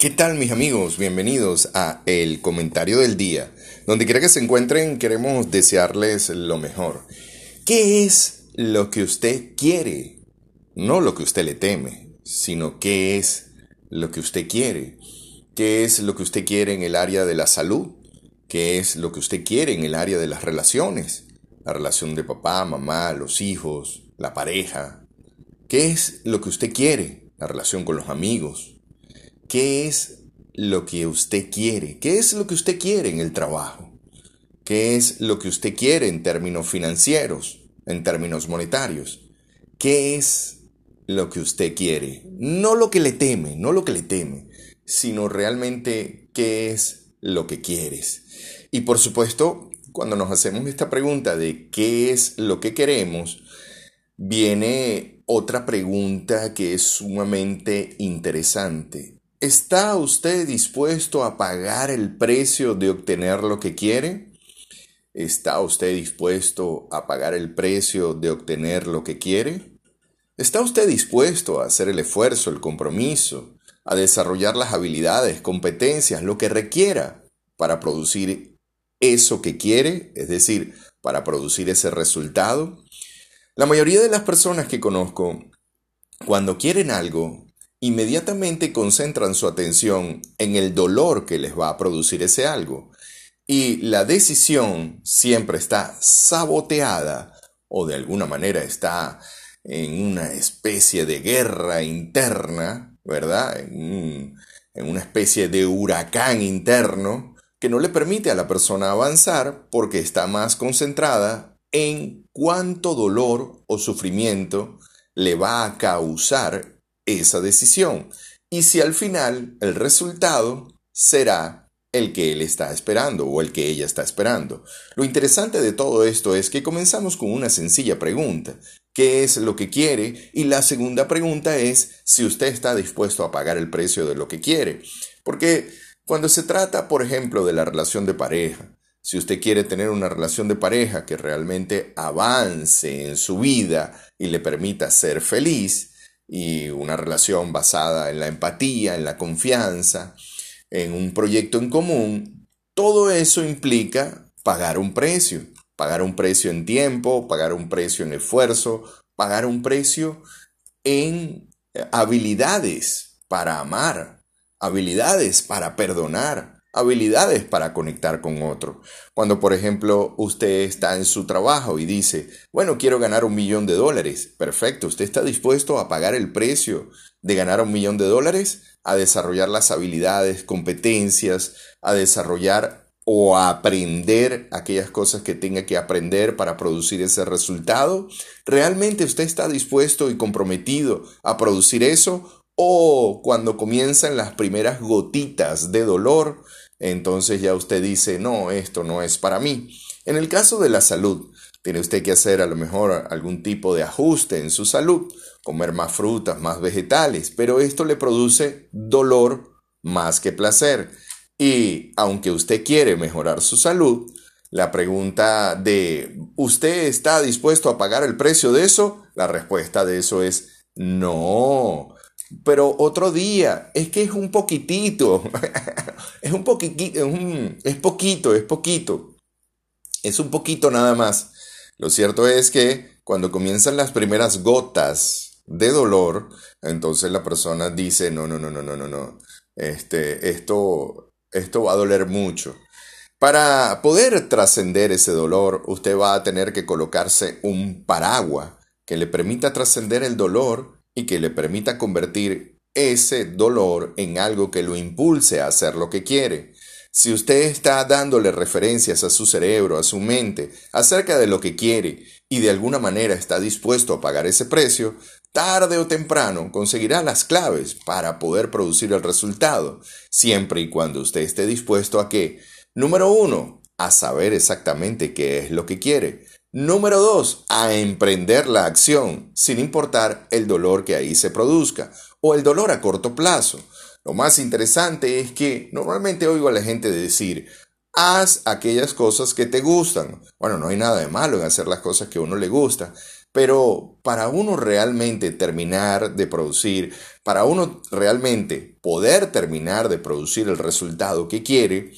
¿Qué tal mis amigos? Bienvenidos a El Comentario del Día. Donde quiera que se encuentren queremos desearles lo mejor. ¿Qué es lo que usted quiere? No lo que usted le teme, sino qué es lo que usted quiere. ¿Qué es lo que usted quiere en el área de la salud? ¿Qué es lo que usted quiere en el área de las relaciones? La relación de papá, mamá, los hijos, la pareja. ¿Qué es lo que usted quiere? La relación con los amigos, ¿Qué es lo que usted quiere? ¿Qué es lo que usted quiere en el trabajo? ¿Qué es lo que usted quiere en términos financieros, en términos monetarios? ¿Qué es lo que usted quiere? No lo que le teme, no lo que le teme, sino realmente qué es lo que quieres. Y por supuesto, cuando nos hacemos esta pregunta de qué es lo que queremos, viene otra pregunta que es sumamente interesante. ¿Está usted dispuesto a pagar el precio de obtener lo que quiere? ¿Está usted dispuesto a pagar el precio de obtener lo que quiere? ¿Está usted dispuesto a hacer el esfuerzo, el compromiso, a desarrollar las habilidades, competencias, lo que requiera para producir eso que quiere, es decir, para producir ese resultado? La mayoría de las personas que conozco, cuando quieren algo, inmediatamente concentran su atención en el dolor que les va a producir ese algo. Y la decisión siempre está saboteada o de alguna manera está en una especie de guerra interna, ¿verdad? En, una especie de huracán interno que no le permite a la persona avanzar porque está más concentrada en cuánto dolor o sufrimiento le va a causar esa decisión y si al final el resultado será el que él está esperando o el que ella está esperando. Lo interesante de todo esto es que comenzamos con una sencilla pregunta. ¿Qué es lo que quiere? Y la segunda pregunta es si usted está dispuesto a pagar el precio de lo que quiere. Porque cuando se trata, por ejemplo, de la relación de pareja, si usted quiere tener una relación de pareja que realmente avance en su vida y le permita ser feliz, y una relación basada en la empatía, en la confianza, en un proyecto en común, todo eso implica pagar un precio, pagar un precio en tiempo, pagar un precio en esfuerzo, pagar un precio en habilidades para amar, habilidades para perdonar, habilidades para conectar con otro. Cuando, por ejemplo, usted está en su trabajo y dice, bueno, quiero ganar un millón de dólares. Perfecto, usted está dispuesto a pagar el precio de ganar un millón de dólares, a desarrollar las habilidades, competencias, a desarrollar o a aprender aquellas cosas que tenga que aprender para producir ese resultado. ¿Realmente usted está dispuesto y comprometido a producir eso? O cuando comienzan las primeras gotitas de dolor, entonces ya usted dice, no, esto no es para mí. En el caso de la salud, tiene usted que hacer a lo mejor algún tipo de ajuste en su salud, comer más frutas, más vegetales, pero esto le produce dolor más que placer. Y aunque usted quiere mejorar su salud, la pregunta de ¿usted está dispuesto a pagar el precio de eso? La respuesta de eso es no. Pero otro día, es que es un poquitito, es un poquitito, es, poquito, es poquito, es un poquito nada más. Lo cierto es que cuando comienzan las primeras gotas de dolor, entonces la persona dice, no, no, no, no, no, no, no, este, esto, esto va a doler mucho. Para poder trascender ese dolor, usted va a tener que colocarse un paraguas que le permita trascender el dolor y que le permita convertir ese dolor en algo que lo impulse a hacer lo que quiere. Si usted está dándole referencias a su cerebro, a su mente, acerca de lo que quiere y de alguna manera está dispuesto a pagar ese precio, tarde o temprano conseguirá las claves para poder producir el resultado, siempre y cuando usted esté dispuesto a que, número uno, a saber exactamente qué es lo que quiere. Número 2. A emprender la acción, sin importar el dolor que ahí se produzca o el dolor a corto plazo. Lo más interesante es que normalmente oigo a la gente decir, haz aquellas cosas que te gustan. Bueno, no hay nada de malo en hacer las cosas que a uno le gusta, pero para uno realmente terminar de producir, para uno realmente poder terminar de producir el resultado que quiere,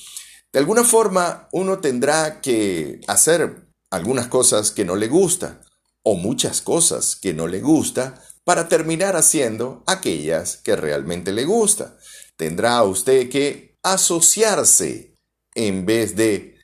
de alguna forma uno tendrá que hacer algunas cosas que no le gusta o muchas cosas que no le gusta para terminar haciendo aquellas que realmente le gusta. Tendrá usted que asociarse en vez de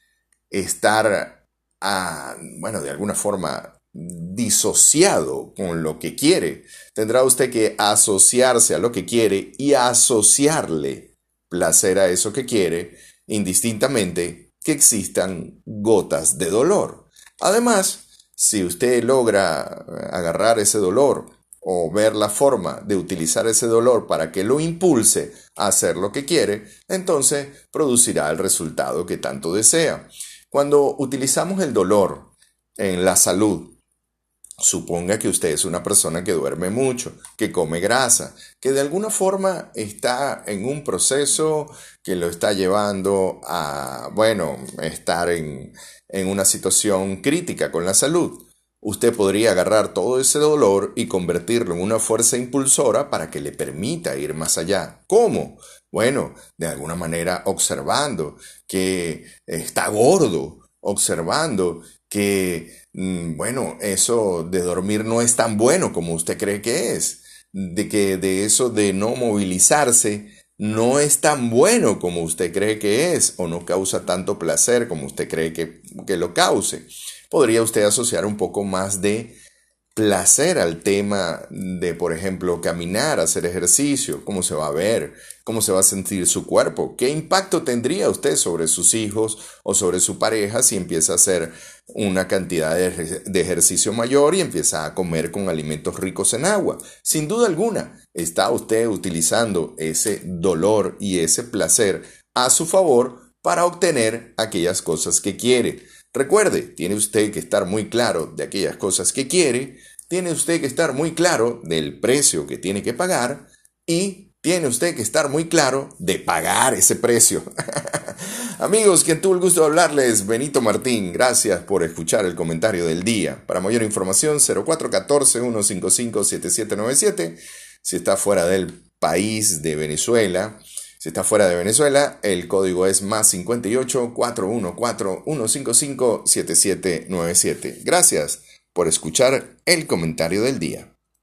estar, a, bueno, de alguna forma disociado con lo que quiere. Tendrá usted que asociarse a lo que quiere y asociarle placer a eso que quiere, indistintamente que existan gotas de dolor. Además, si usted logra agarrar ese dolor o ver la forma de utilizar ese dolor para que lo impulse a hacer lo que quiere, entonces producirá el resultado que tanto desea. Cuando utilizamos el dolor en la salud Suponga que usted es una persona que duerme mucho, que come grasa, que de alguna forma está en un proceso que lo está llevando a, bueno, estar en, en una situación crítica con la salud. Usted podría agarrar todo ese dolor y convertirlo en una fuerza impulsora para que le permita ir más allá. ¿Cómo? Bueno, de alguna manera observando que está gordo, observando que, mm, bueno, eso de dormir no es tan bueno como usted cree que es, de que de eso de no movilizarse no es tan bueno como usted cree que es o no causa tanto placer como usted cree que, que lo cause. Podría usted asociar un poco más de placer al tema de, por ejemplo, caminar, hacer ejercicio, cómo se va a ver, cómo se va a sentir su cuerpo, qué impacto tendría usted sobre sus hijos o sobre su pareja si empieza a hacer una cantidad de, ejercicio mayor y empieza a comer con alimentos ricos en agua. Sin duda alguna, está usted utilizando ese dolor y ese placer a su favor para obtener aquellas cosas que quiere. Recuerde, tiene usted que estar muy claro de aquellas cosas que quiere, tiene usted que estar muy claro del precio que tiene que pagar y tiene usted que estar muy claro de pagar ese precio. Amigos, quien tuvo el gusto de hablarles, Benito Martín, gracias por escuchar el comentario del día. Para mayor información, 0414-155-7797. Si está fuera del país de Venezuela, si está fuera de Venezuela, el código es más 58 414 155 7797. Gracias por escuchar el comentario del día.